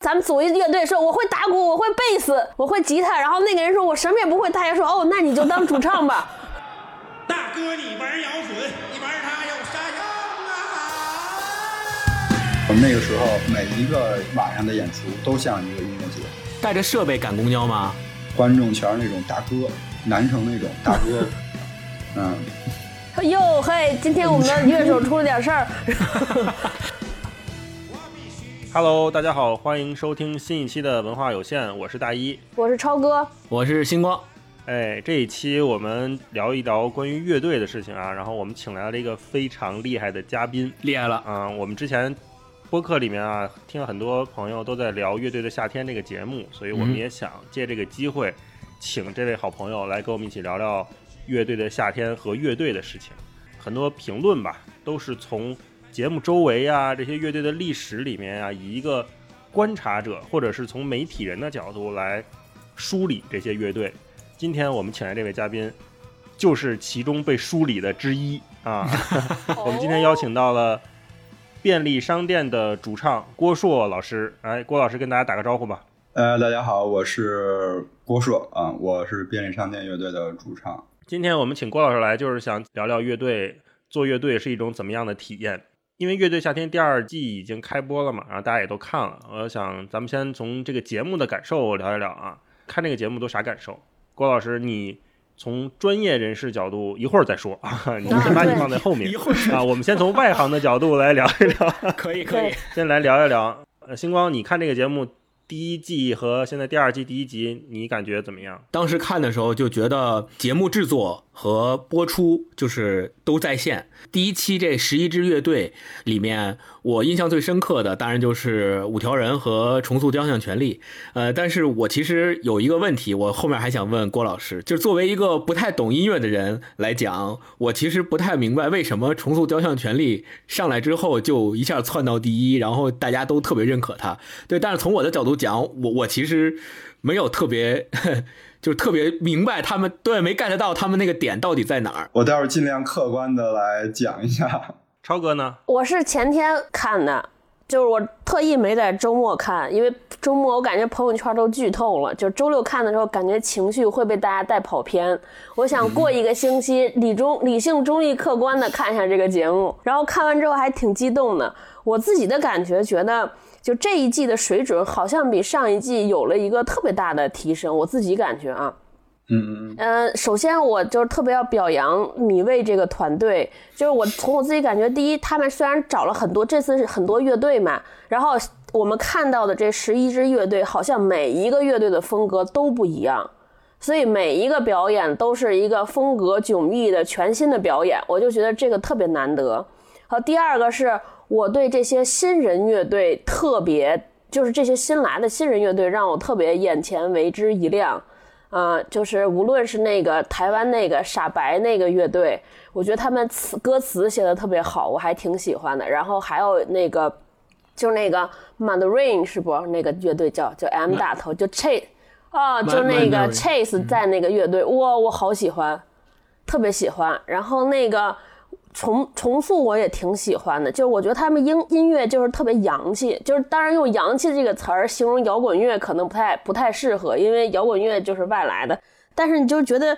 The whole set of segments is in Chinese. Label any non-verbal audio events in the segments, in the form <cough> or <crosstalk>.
咱们组一乐队，说我会打鼓，我会贝斯，我会吉他，然后那个人说我什么也不会，大家说哦，那你就当主唱吧。<laughs> 大哥，你玩摇滚，你玩它有啥用啊？我们那个时候每一个晚上的演出都像一个音乐节，带着设备赶公交吗？观众全是那种大哥，南城那种大哥，<laughs> 嗯，哟嘿，今天我们的乐手出了点事儿。Hello，大家好，欢迎收听新一期的文化有限，我是大一。我是超哥，我是星光，哎，这一期我们聊一聊关于乐队的事情啊，然后我们请来了一个非常厉害的嘉宾厉害了！啊、我们之前播客里面啊，听了很多朋友都在聊《乐队的夏天》这个节目，所以我们嗯也想借这个机会，请这位好朋友来跟我们一起聊聊《乐队的夏天》和乐队的事情。很多评论吧，都是从节目周围啊这些乐队的历史里面啊，以一个观察者或者是从媒体人的角度来梳理这些乐队。今天我们请来这位嘉宾，就是其中被梳理的之一啊。<laughs> 我们今天邀请到了便利商店的主唱郭硕老师，哎，郭老师跟大家打个招呼吧。呃，大家好，我是郭硕啊，我是便利商店乐队的主唱。今天我们请郭老师来，就是想聊聊乐队，做乐队是一种怎么样的体验。因为《乐队夏天》第二季已经开播了嘛，然后大家也都看了。我想咱们先从这个节目的感受聊一聊啊，看这个节目都啥感受？郭老师，你从专业人士角度一会儿再说啊，你先把你放在后面一会儿啊。我们先从外行的角度来聊一聊，<laughs> 可以可以，先来聊一聊。呃，星光，你看这个节目第一季和现在第二季第一集，你感觉怎么样？当时看的时候就觉得节目制作和播出就是都在线。第一期这十一支乐队里面，我印象最深刻的当然就是五条人和重塑雕像权利。呃，但是我其实有一个问题，我后面还想问郭老师，就是作为一个不太懂音乐的人来讲，我其实不太明白为什么重塑雕像权利上来之后就一下窜到第一，然后大家都特别认可他。对，但是从我的角度讲，我我其实没有特别。就特别明白他们对没 get 到他们那个点到底在哪儿。我待会儿尽量客观的来讲一下。超哥呢？我是前天看的，就是我特意没在周末看，因为周末我感觉朋友圈都剧透了，就周六看的时候感觉情绪会被大家带跑偏。我想过一个星期理中理性、中立、客观的看一下这个节目，然后看完之后还挺激动的。我自己的感觉觉得。就这一季的水准好像比上一季有了一个特别大的提升，我自己感觉啊，嗯嗯呃，首先我就是特别要表扬米未这个团队，就是我从我自己感觉，第一，他们虽然找了很多，这次是很多乐队嘛，然后我们看到的这十一支乐队，好像每一个乐队的风格都不一样，所以每一个表演都是一个风格迥异的全新的表演，我就觉得这个特别难得。好，第二个是我对这些新人乐队特别，就是这些新来的新人乐队让我特别眼前为之一亮。呃，就是无论是那个台湾那个傻白那个乐队，我觉得他们词歌词写的特别好，我还挺喜欢的。然后还有那个，就那个 Mandarin 是不？那个乐队叫叫 M 大头，就 Chase 啊，就那个 Chase 在那个乐队，哇，我好喜欢，特别喜欢。然后那个。重重塑我也挺喜欢的，就是我觉得他们音音乐就是特别洋气，就是当然用洋气这个词儿形容摇滚乐可能不太不太适合，因为摇滚乐就是外来的，但是你就觉得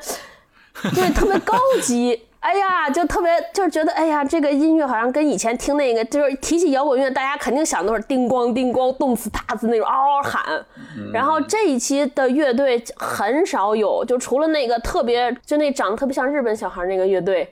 对特别高级，哎呀，就特别就是觉得哎呀，这个音乐好像跟以前听那个就是提起摇滚乐，大家肯定想都是叮咣叮咣、动次打次那种嗷嗷喊，然后这一期的乐队很少有，就除了那个特别就那长得特别像日本小孩那个乐队。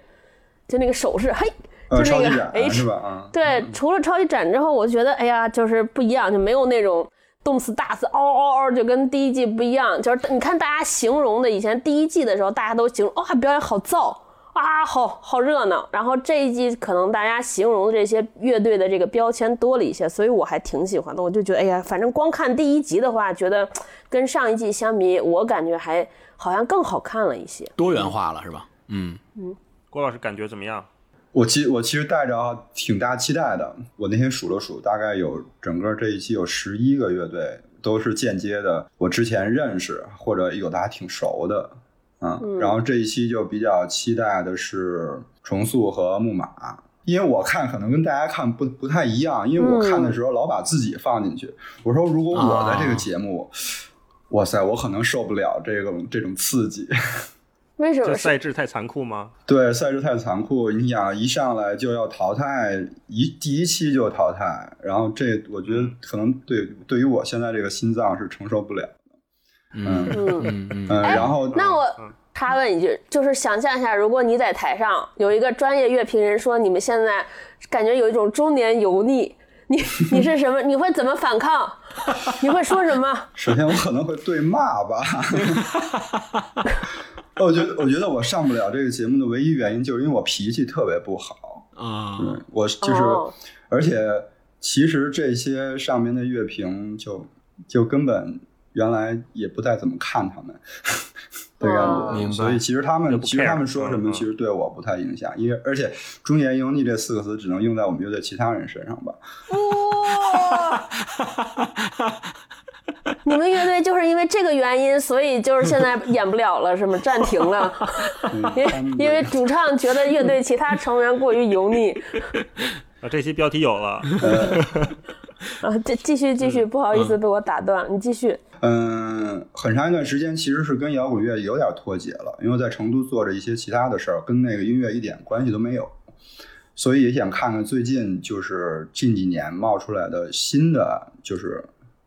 就那个手势，嘿，呃，就那个超级展 H 是吧？啊，<laughs> 对，除了超级展之后，我觉得哎呀，就是不一样，就没有那种动次打次，嗷嗷嗷，就跟第一季不一样。就是你看大家形容的，以前第一季的时候，大家都形容哇、表演好燥啊，好好热闹。然后这一季可能大家形容的这些乐队的这个标签多了一些，所以我还挺喜欢的。我就觉得哎呀，反正光看第一集的话，觉得跟上一季相比，我感觉还好像更好看了一些。多元化了是吧？嗯嗯，郭老师感觉怎么样？我其我其实带着挺大期待的。我那天数了数，大概有整个这一期有十一个乐队，都是间接的，我之前认识或者有的还挺熟的。嗯，然后这一期就比较期待的是重塑和木马。因为我看可能跟大家看不不太一样，因为我看的时候老把自己放进去。我说如果我在这个节目，哇塞，我可能受不了这种这种刺激。这为什么是？赛制太残酷吗？对，赛制太残酷，你想一上来就要淘汰，一第一期就淘汰，然后这我觉得可能对对于我现在这个心脏是承受不了。嗯嗯，嗯嗯然后那我嗯插问一句，就是想象一下，如果你在台上有一个专业乐评人说你们现在感觉有一种中年油腻，你 <laughs> 你是什么？你会怎么反抗？你会说什么？首先我可能会对骂吧。<laughs> <laughs> 我觉得，我觉得我上不了这个节目的唯一原因，就是因为我脾气特别不好。啊，嗯，我就是，哦而且其实这些上面的乐评就就根本原来也不太怎么看他们 <laughs> 的感哦觉，明白所以其实他们其实他们说什么，其实对我不太影响，因为而且“中年油腻”这四个词只能用在我们乐队其他人身上吧。哇！<laughs> <laughs> 你们乐队就是因为这个原因，所以就是现在演不了了，是吗？<laughs> 暂停了，嗯因为因为主唱觉得乐队其他成员过于油腻啊，这期标题有了，<laughs> 啊。这继续继续，不好意思被我打断，你继续。嗯，很长一段时间其实是跟摇滚乐有点脱节了，因为在成都做着一些其他的事儿，跟那个音乐一点关系都没有，所以也想看看最近就是近几年冒出来的新的就是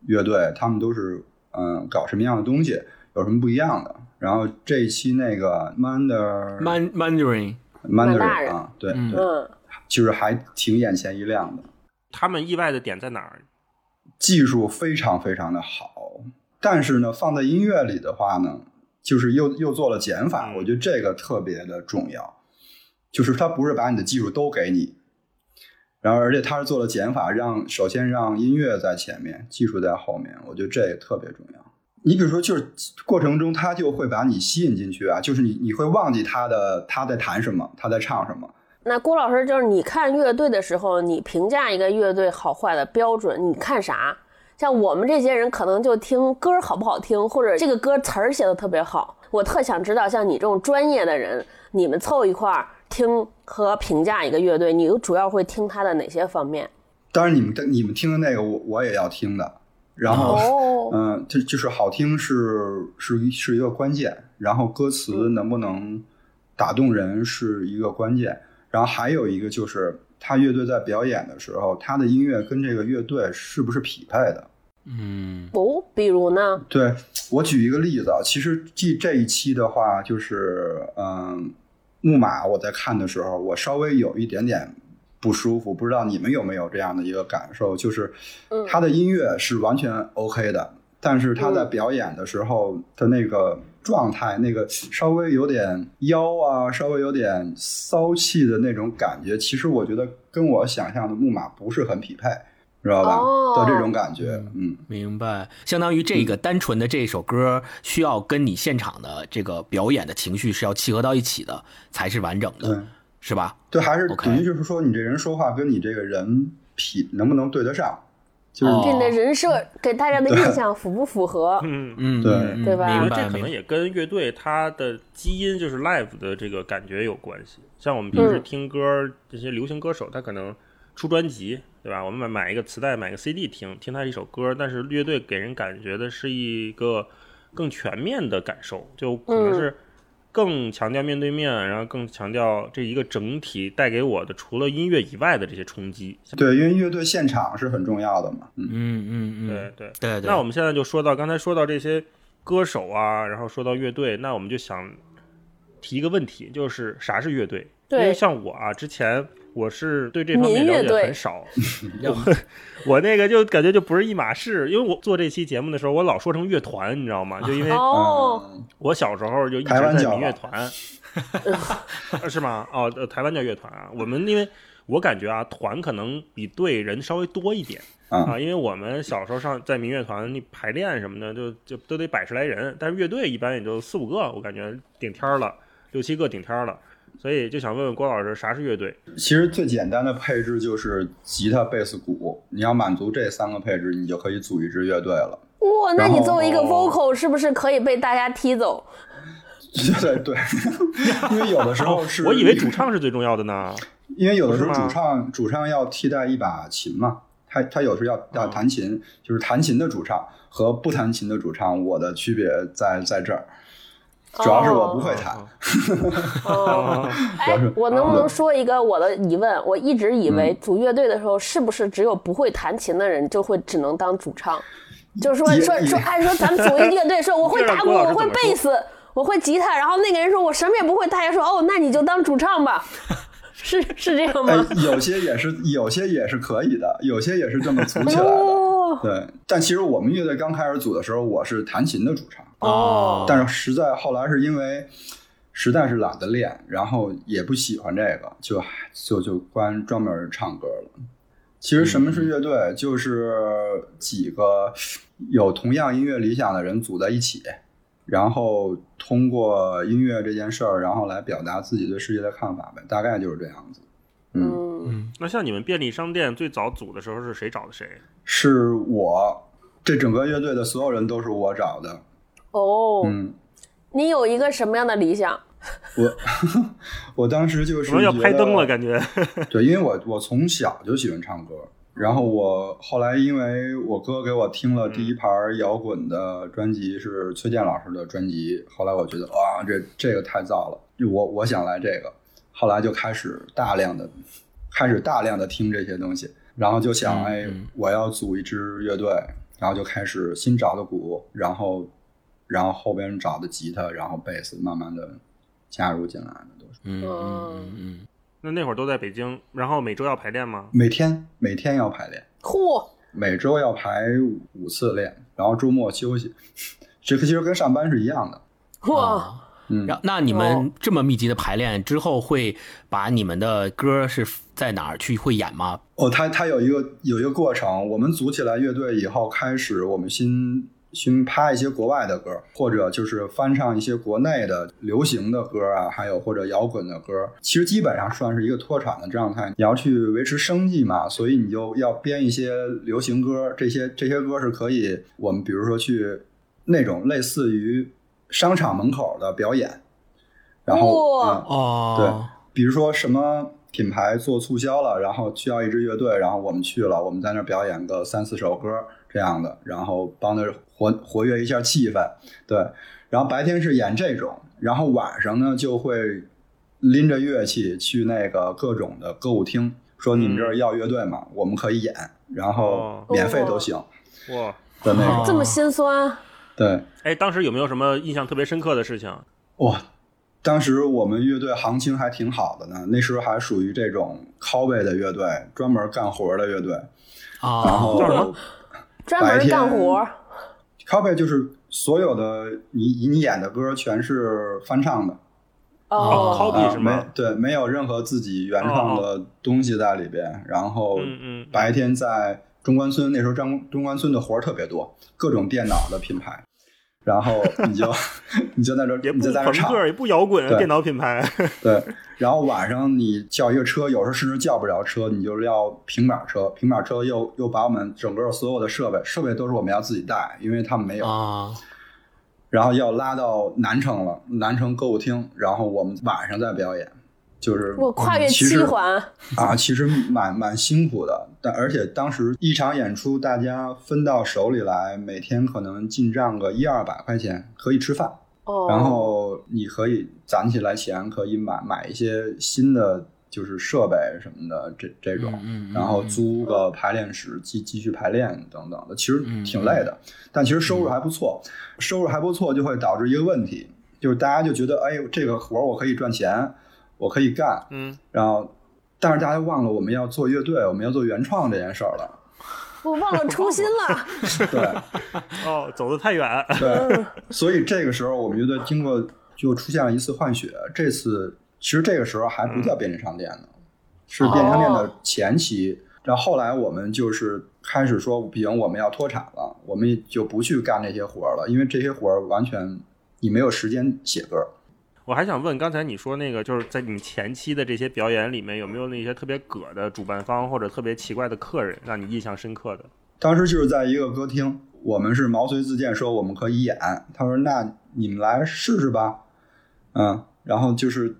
乐队，他们都是嗯搞什么样的东西，有什么不一样的。然后这一期那个 Mander Man Mandarin Mandarin 啊，对嗯对，嗯，就是还挺眼前一亮的。他们意外的点在哪儿？技术非常非常的好，但是呢，放在音乐里的话呢，就是又又做了减法，嗯我觉得这个特别的重要，就是它不是把你的技术都给你，然后而且它是做了减法，让首先让音乐在前面，技术在后面，我觉得这也特别重要。你比如说，就是过程中他就会把你吸引进去啊，就是你你会忘记他的他在弹什么，他在唱什么，那郭老师就是你看乐队的时候，你评价一个乐队好坏的标准，你看啥？像我们这些人可能就听歌好不好听，或者这个歌词儿写的特别好。我特想知道，像你这种专业的人，你们凑一块儿听和评价一个乐队，你主要会听他的哪些方面？当然你们的你们听的那个我我也要听的，然后。哦，嗯，就就是好听是是一是一个关键，然后歌词能不能打动人是一个关键，然后还有一个就是他乐队在表演的时候，他的音乐跟这个乐队是不是匹配的？嗯哦，比如呢？对我举一个例子啊，其实这这一期的话，就是嗯，木马我在看的时候，我稍微有一点点不舒服，不知道你们有没有这样的一个感受，就是嗯。他的音乐是完全 OK 的，但是他在嗯表演的时候的那个状态，那个稍微有点妖啊，稍微有点骚气的那种感觉，其实我觉得跟我想象的木马不是很匹配，知道吧？哦的这种感觉，嗯。明白，相当于这个单纯的这首歌需要跟你现场的这个表演的情绪是要契合到一起的，才是完整的，嗯，是吧？对，还是等于就是说，你这人说话跟你这个人匹能不能对得上？就是哦你的人设给大家的印象符不符合？嗯，嗯，对嗯对吧我明白，这可能。也跟乐队它的基因就是 live 的这个感觉有关系。像我们平时嗯听歌，这些流行歌手他可能出专辑，对吧？我们买买一个磁带，买个 CD 听，听他一首歌，但是乐队给人感觉的是一个更全面的感受，就可能是更强调面对面，然后更强调这一个整体带给我的除了音乐以外的这些冲击。对，因为乐队现场是很重要的嘛。嗯，嗯嗯嗯，对对。对对。那我们现在就说到刚才说到这些歌手啊，然后说到乐队，那我们就想提一个问题，就是啥是乐队？因为，像我啊，之前我是对这方面了解很少，<laughs> 我我那个就感觉就不是一码事，因为我做这期节目的时候，我老说成乐团，你知道吗？就因为我小时候就一直在民乐团，呃 <laughs> 是吗？哦，呃台湾叫乐团啊。我们因为我感觉啊，团可能比队人稍微多一点啊啊，因为我们小时候上在民乐团，那排练什么的，就就都得百十来人，但是乐队一般也就四五个，我感觉顶天儿了，六七个顶天儿了。所以就想问问郭老师，啥是乐队？其实最简单的配置就是吉他、贝斯、鼓，你要满足这三个配置，你就可以组一支乐队了。哇，那你作为一个 vocal，是不是可以被大家踢走？对 <laughs> 对，因为有的时候是，我以为主唱是最重要的呢。<laughs> 因为有的时候主唱主唱要替代一把琴嘛，他他有时候要要弹琴，就是弹琴的主唱和不弹琴的主唱，我的区别在在这儿，主要是我不会弹。哦，<laughs> 主要是，哎我能不能说一个我的疑问？我一直以为组乐队的时候，是不是只有不会弹琴的人就会只能当主唱？就是说说说，按说咱们组一乐队，说我会打鼓，我会贝斯，我会吉他，然后那个人说我什么也不会，大家说哦，那你就当主唱吧，是是这样哎吗？，有些也是有些也是可以的，有些也是这么组起来的。哦对，但其实我们乐队刚开始组的时候，我是弹琴的主唱，哦，但是实在后来是因为实在是懒得练，然后也不喜欢这个，就就就关专门唱歌了。其实什么是乐队？就是几个有同样音乐理想的人组在一起，然后通过音乐这件事儿，然后来表达自己对世界的看法呗，大概就是这样子。嗯，嗯，那像你们便利商店最早组的时候是谁找的谁？是我这整个乐队的所有人都是我找的。哦，嗯，你有一个什么样的理想？我 <laughs> 我当时就是要觉拍灯了？感觉。<laughs> 对，因为我我从小就喜欢唱歌，然后我后来因为我哥给我听了第一盘摇滚的专辑是崔健老师的专辑，后来我觉得哇，这这个太燥了，我我想来这个，后来就开始大量的开始大量的听这些东西，然后就想，哎，我要组一支乐队，然后就开始新找的鼓，然后然后后边找的吉他，然后贝斯，慢慢的加入进来的都是。嗯嗯嗯嗯，那那会儿都在北京，然后每周要排练吗？每天每天要排练，嚯，每周要排五次练，然后周末休息。这个其实跟上班是一样的。哇，嗯，那你们这么密集的排练之后，会把你们的歌是在哪儿去会演吗？哦，它它有一个有一个过程。我们组起来乐队以后，开始我们新新拍一些国外的歌，或者就是翻唱一些国内的流行的歌啊，还有或者摇滚的歌。其实基本上算是一个脱产的状态。你要去维持生计嘛，所以你就要编一些流行歌。这些这些歌是可以我们比如说去那种类似于商场门口的表演，然后哇嗯对，比如说什么品牌做促销了，然后需要一支乐队，然后我们去了，我们在那儿表演个三四首歌这样的，然后帮他活活跃一下气氛，对。然后白天是演这种，然后晚上呢就会拎着乐器去那个各种的歌舞厅，说你们这儿要乐队吗？我们可以演，然后哦免费都行哇，的那种。哦这么心酸，对，哎，当时有没有什么印象特别深刻的事情？哇，当时我们乐队行情还挺好的呢，那时候还属于这种 cowboy 的乐队，专门干活的乐队。然啊，后叫什么专门干活，cowboy 就是所有的你你演的歌全是翻唱的，哦，copy 啊是吗？没对，没有任何自己原创的东西在里边。然后嗯嗯白天在中关村，那时候张中关村的活儿特别多，各种电脑的品牌，然后你就 <laughs> 你就在这你就在那唱，朋克，也不摇滚，对电脑品牌。对，然后晚上你叫一个车，有时候甚至叫不着车，你就要平板车，平板车又又把我们整个所有的设备，设备都是我们要自己带，因为他们没有。啊，然后要拉到南城了，南城歌舞厅，然后我们晚上再表演，就是我跨越七环，啊，其实蛮蛮辛苦的，但而且当时一场演出大家分到手里来，每天可能进账个一二百块钱，可以吃饭。哦，然后你可以攒起来钱，可以买买一些新的就是设备什么的，这这种，嗯嗯然后租个排练室继继续排练等等的，其实挺累的，但其实收入还不错，收入还不错就会导致一个问题，就是大家就觉得，哎呦，这个活儿我可以赚钱，我可以干，嗯，然后，但是大家忘了我们要做乐队，我们要做原创这件事儿了，我忘了初心了，<laughs> 对。哦，走得太远。<laughs> 对，所以这个时候我们乐队经过就出现了一次换血。这次其实这个时候还不叫便利商店呢，是便利商店的前期。然后后来我们就是开始说，不行，我们要脱产了，我们就不去干这些活儿了，因为这些活儿完全你没有时间写歌。我还想问，刚才你说那个，就是在你前期的这些表演里面，有没有那些特别葛的主办方或者特别奇怪的客人，让你印象深刻的？当时就是在一个歌厅，我们是毛遂自荐说我们可以演，他说那你们来试试吧，嗯，然后就是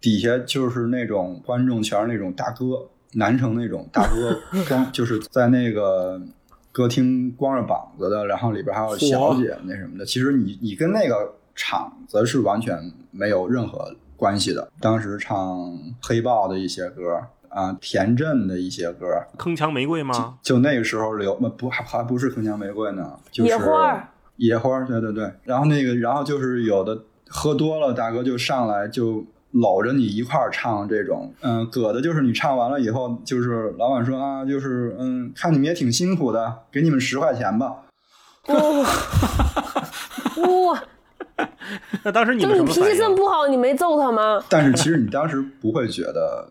底下就是那种观众全是那种大哥，南城那种大哥，光 <laughs> 就是在那个歌厅光着膀子的，然后里边还有小姐那什么的。其实你你跟那个场子是完全没有任何关系的。当时唱黑豹的一些歌啊，田震的一些歌，铿锵玫瑰吗？就那个时候流，不还还不是铿锵玫瑰呢，就是野花野花，对对对。然后那个，然后就是有的喝多了，大哥就上来就搂着你一块儿唱这种，嗯，葛的就是你唱完了以后，就是老板说啊，就是嗯，看你们也挺辛苦的，给你们十块钱吧。哇，那 <laughs> 当时你就你脾气这么？不好，你没揍他吗？但是其实你当时不会觉得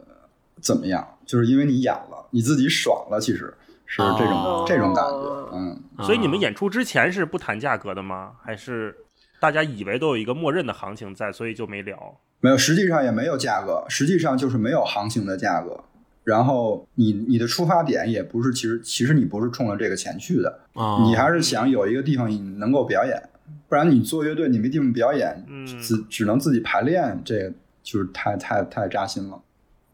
怎么样，就是因为你演了，你自己爽了，其实是这种、哦这种感觉，嗯。所以你们啊演出之前是不谈价格的吗？还是大家以为都有一个默认的行情在，所以就没聊？没有，实际上也没有价格，实际上就是没有行情的价格。然后你你的出发点也不是，其实其实你不是冲着这个钱去的，哦你还是想有一个地方你能够表演，不然你做乐队你没地方表演，嗯只只能自己排练，这个就是太太太扎心了。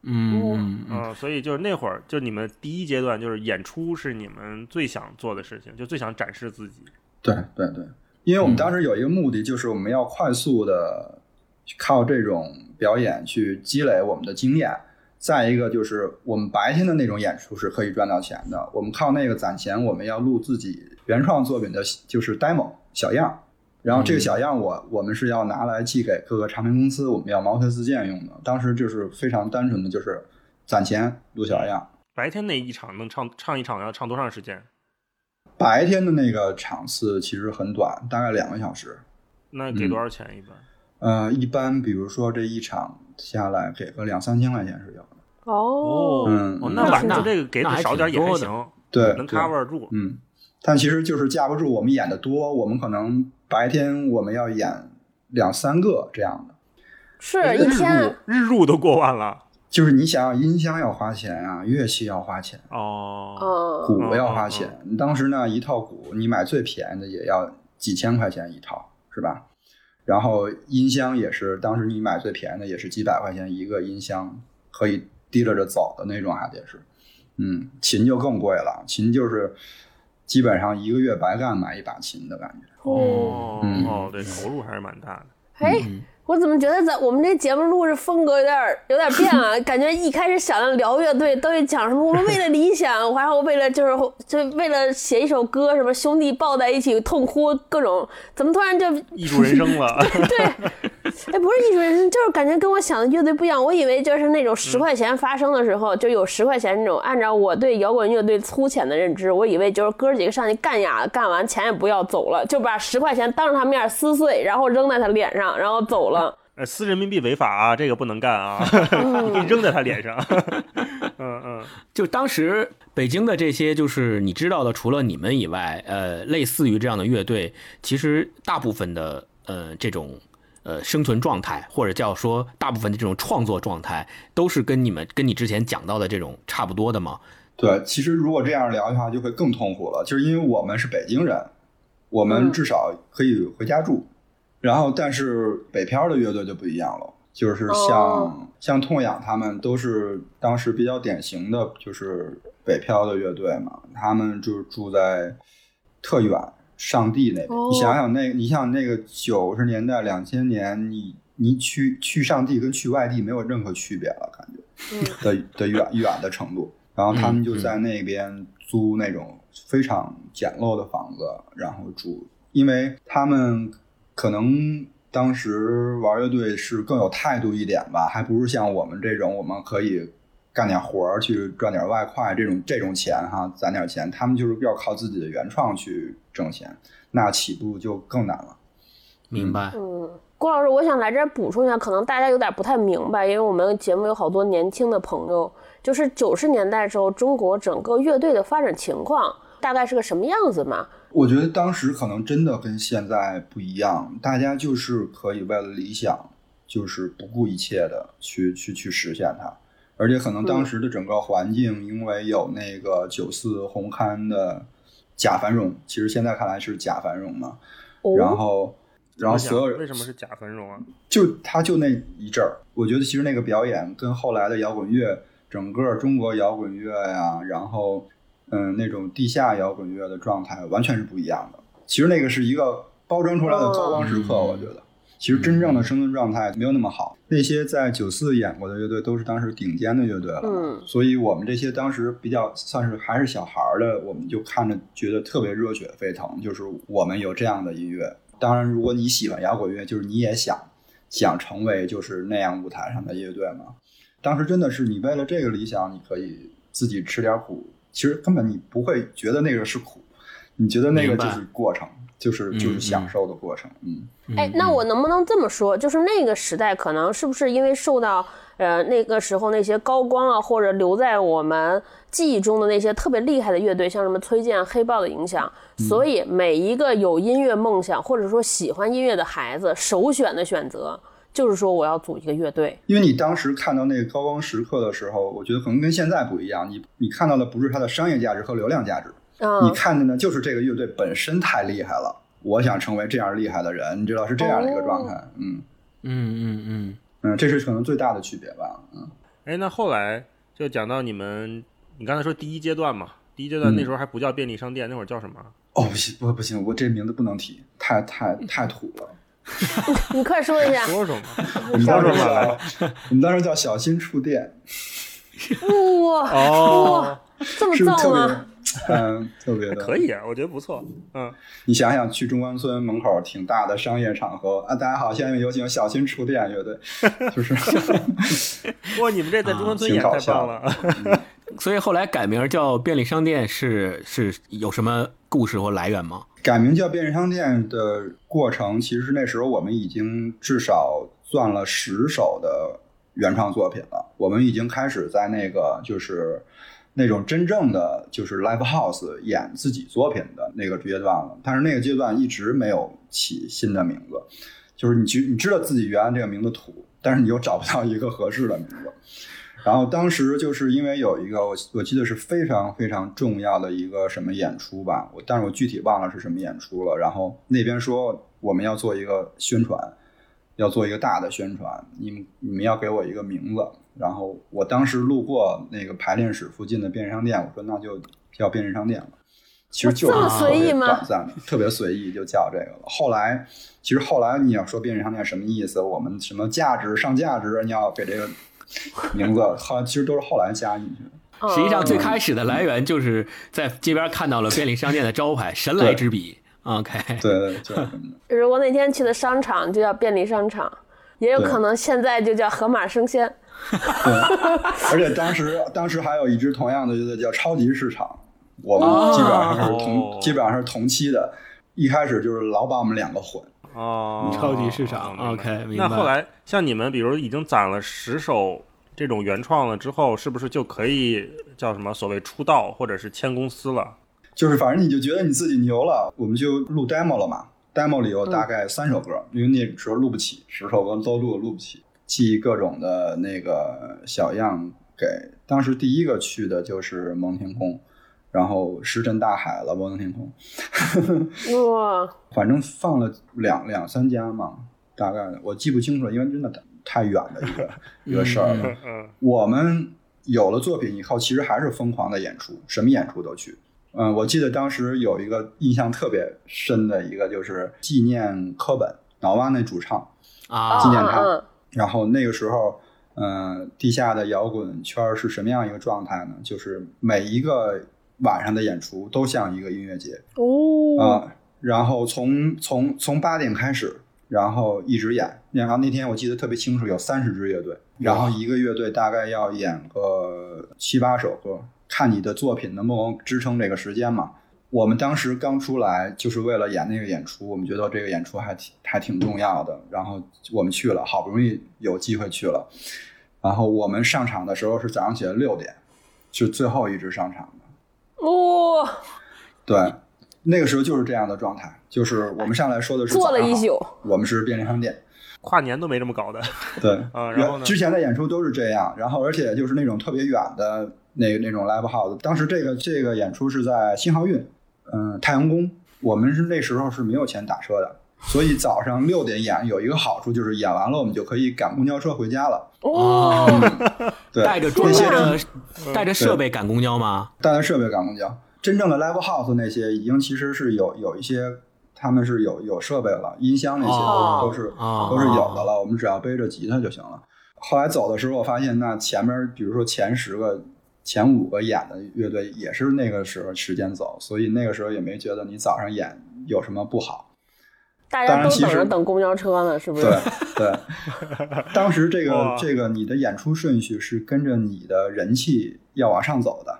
嗯嗯嗯嗯，所以就是那会儿，就你们第一阶段，就是演出是你们最想做的事情，就最想展示自己。对对对，因为我们当时有一个目的，就是我们要快速的靠这种表演去积累我们的经验。再一个就是我们白天的那种演出是可以赚到钱的，我们靠那个攒钱，我们要录自己原创作品的，就是 demo 小样。然后这个小样我我们是要拿来寄给各个唱片公司，我们要毛遂自荐用的。当时就是非常单纯的就是攒钱录小样。白天那一场能唱唱一场要唱多长时间？白天的那个场次其实很短，大概两个小时。那给多少钱一般？呃，一般比如说这一场下来给个两三千块钱是有的。哦，嗯哦，那晚那上这个给的少点也还行，对能 cover 住。嗯，但其实就是架不住我们演的多，我们可能白天我们要演两三个这样的。是一天日入都过万了就是你想想，音箱要花钱啊，乐器要花钱，哦。嗯，鼓要花钱。你当时呢，一套鼓你买最便宜的也要几千块钱一套，是吧？然后音箱也是，当时你买最便宜的也是几百块钱一个音箱，可以提溜着走的那种，还得是。嗯，琴就更贵了，琴就是基本上一个月白干买一把琴的感觉。哦嗯哦，对，投入还是蛮大的。哎，我怎么觉得咱我们这节目录制风格有点儿有点儿变啊？<laughs> 感觉一开始想要聊乐队都得讲什么，我们为了理想，然后为了就是就为了写一首歌，什么兄弟抱在一起痛哭，各种，怎么突然就艺术人生了，<laughs> 对，哎，不是艺术人生，就是感觉跟我想的乐队不一样。我以为就是那种十块钱发生的时候，就有十块钱那种。按照我对摇滚乐队粗浅的认知，我以为就是哥几个上去干哑，干完钱也不要走了，就把十块钱当着他面撕碎，然后扔在他脸上，然后走了。<laughs> 呃，撕人民币违法啊，这个不能干啊，<laughs> 扔在他脸上。<laughs> 嗯嗯，就当时北京的这些，就是你知道的，除了你们以外，呃，类似于这样的乐队，其实大部分的呃这种呃生存状态，或者叫说大部分的这种创作状态，都是跟你们跟你之前讲到的这种差不多的吗？对，其实如果这样聊的话，就会更痛苦了，就是因为我们是北京人，我们嗯。至少可以回家住，然后但是北漂的乐队就不一样了，就是像、哦。像痛痒他们都是当时比较典型的，就是北漂的乐队嘛，他们就住在特远上帝那边。哦你想想那，你想那个九十年代、两千年，你你去去上帝跟去外地没有任何区别了，感觉。嗯的的远远的程度，然后他们就在那边租那种非常简陋的房子，然后住，因为他们可能当时玩乐队是更有态度一点吧，还不是像我们这种我们可以干点活儿去赚点外快这种这种钱哈，攒点钱，他们就是要靠自己的原创去挣钱，那起步就更难了。明白？嗯，郭老师，我想来这儿补充一下，可能大家有点不太明白，因为我们节目有好多年轻的朋友，就是九十年代时候中国整个乐队的发展情况大概是个什么样子嘛？我觉得当时可能真的跟现在不一样，大家就是可以为了理想，就是不顾一切的去去去实现它，而且可能当时的整个环境，因为有那个九四红勘的假繁荣，其实现在看来是假繁荣嘛，哦然后然后所有人为什么是假繁荣啊？就他就那一阵儿，我觉得其实那个表演跟后来的摇滚乐，整个中国摇滚乐呀，然后嗯那种地下摇滚乐的状态完全是不一样的。其实那个是一个包装出来的高光时刻，哦我觉得。其实真正的生存状态没有那么好。那些在九四演过的乐队都是当时顶尖的乐队了，嗯所以我们这些当时比较算是还是小孩儿的，我们就看着觉得特别热血沸腾，就是我们有这样的音乐。当然，如果你喜欢摇滚乐，就是你也想想成为就是那样舞台上的乐队嘛。当时真的是你为了这个理想，你可以自己吃点苦，其实根本你不会觉得那个是苦，你觉得那个就是过程，就是就是嗯享受的过程。嗯，哎，那我能不能这么说？就是那个时代，可能是不是因为受到呃那个时候那些高光啊，或者留在我们记忆中的那些特别厉害的乐队，像什么崔健、黑豹的影响，所以每一个有音乐梦想或者说喜欢音乐的孩子，首选的选择就是说我要组一个乐队。因为你当时看到那个高光时刻的时候，我觉得可能跟现在不一样。你你看到的不是它的商业价值和流量价值，你看见的呢就是这个乐队本身太厉害了。我想成为这样厉害的人，你知道是这样的一个状态。嗯嗯嗯嗯，嗯，这是可能最大的区别吧。嗯，哎，那后来就讲到你们，你刚才说第一阶段嘛，第一阶段嗯那时候还不叫便利商店，那会儿叫什么？哦，不行，不不行，我这名字不能提，太太太土了。<laughs> 你快说一下。<laughs> 说说嘛，我们当时说说嘛叫，我们当时叫小心触电，哇哦，这么是不是特燥吗？别，<laughs> 嗯，特别的可。以啊，我觉得不错。嗯，你想想，去中关村门口挺大的商业场合啊，大家好，下面有请小新触电乐队，就是 <laughs> 哇，你们这在中关村挺演太棒了。<laughs> 所以后来改名叫便利商店是是有什么故事或来源吗？改名叫便利商店的过程，其实是那时候我们已经至少攥了十首的原创作品了。我们已经开始在那个就是那种真正的就是 live house 演自己作品的那个阶段了。但是那个阶段一直没有起新的名字，就是你知你知道自己原来这个名字土，但是你又找不到一个合适的名字。然后当时就是因为有一个我我记得是非常非常重要的一个什么演出吧，我但是我具体忘了是什么演出了。然后那边说我们要做一个宣传，要做一个大的宣传，你们你们要给我一个名字。然后我当时路过那个排练室附近的便利商店，我说那就叫便利商店了。其实就是这么随意吗特别短暂的，特别随意就叫这个了。后来，其实后来你要说便利商店什么意思？我们什么价值上价值，你要给这个名字，后来其实都是后来加进去的。嗯实际上最开始的来源就是在街边看到了便利商店的招牌，神来之笔。OK，对对，就是这么的。如果那天去的商场就叫便利商场，也有可能现在就叫盒马生鲜。<laughs> 对，而且当时当时还有一支同样的乐队叫超级市场，我们哦基本上是同、哦。基本上是同期的，一开始就是老把我们两个混。哦，超级市场 OK，那后来像你们，比如已经攒了十首这种原创了之后，是不是就可以叫什么所谓出道或者是签公司了？就是反正你就觉得你自己牛了，我们就录 demo 了嘛。demo 里有大概三首歌，因为那时候录不起，十首歌都录录不起，寄各种的那个小样给。当时第一个去的就是蒙天空，然后石沉大海了，蒙天空。哇，<laughs> 反正放了两两三家嘛，大概我记不清楚了，因为真的太远的一个 <laughs> 一个事儿了。嗯，我们有了作品以后，其实还是疯狂的演出，什么演出都去。嗯，我记得当时有一个印象特别深的一个，就是纪念科本脑蛙那主唱，啊，纪念他然后那个时候，嗯、地下的摇滚圈儿是什么样一个状态呢？就是每一个晚上的演出都像一个音乐节，哦，啊、然后从从从八点开始，然后一直演。然后那天我记得特别清楚，有三十支乐队，然后一个乐队大概要演个七八首歌，看你的作品能不能支撑这个时间嘛。我们当时刚出来，就是为了演那个演出，我们觉得这个演出还挺还挺重要的，然后我们去了，好不容易有机会去了。然后我们上场的时候是早上起来六点，是最后一支上场的。哇，对，那个时候就是这样的状态，就是我们上来说的是坐了一宿，我们是便利商店，跨年都没这么搞的。对，<laughs> 啊然后呢之前的演出都是这样，然后而且就是那种特别远的那那种 live house，当时这个这个演出是在新航运，嗯、太阳宫，我们是那时候是没有钱打车的，所以早上六点演有一个好处就是演完了我们就可以赶公交车回家了。哦，<laughs> 对，带着装那些备的带着设备赶公交吗？带着设备赶公交。真正的 live house 那些已经其实是有有一些，他们是有有设备了，音箱那些都、哦都是、哦都是有的了，我们只要背着吉他就行了。后来走的时候，我发现那前面比如说前十个、前五个演的乐队也是那个时候时间走，所以那个时候也没觉得你早上演有什么不好。大家都等着等公交车呢，是不是？<laughs> 对对，当时这个这个你的演出顺序是跟着你的人气要往上走的。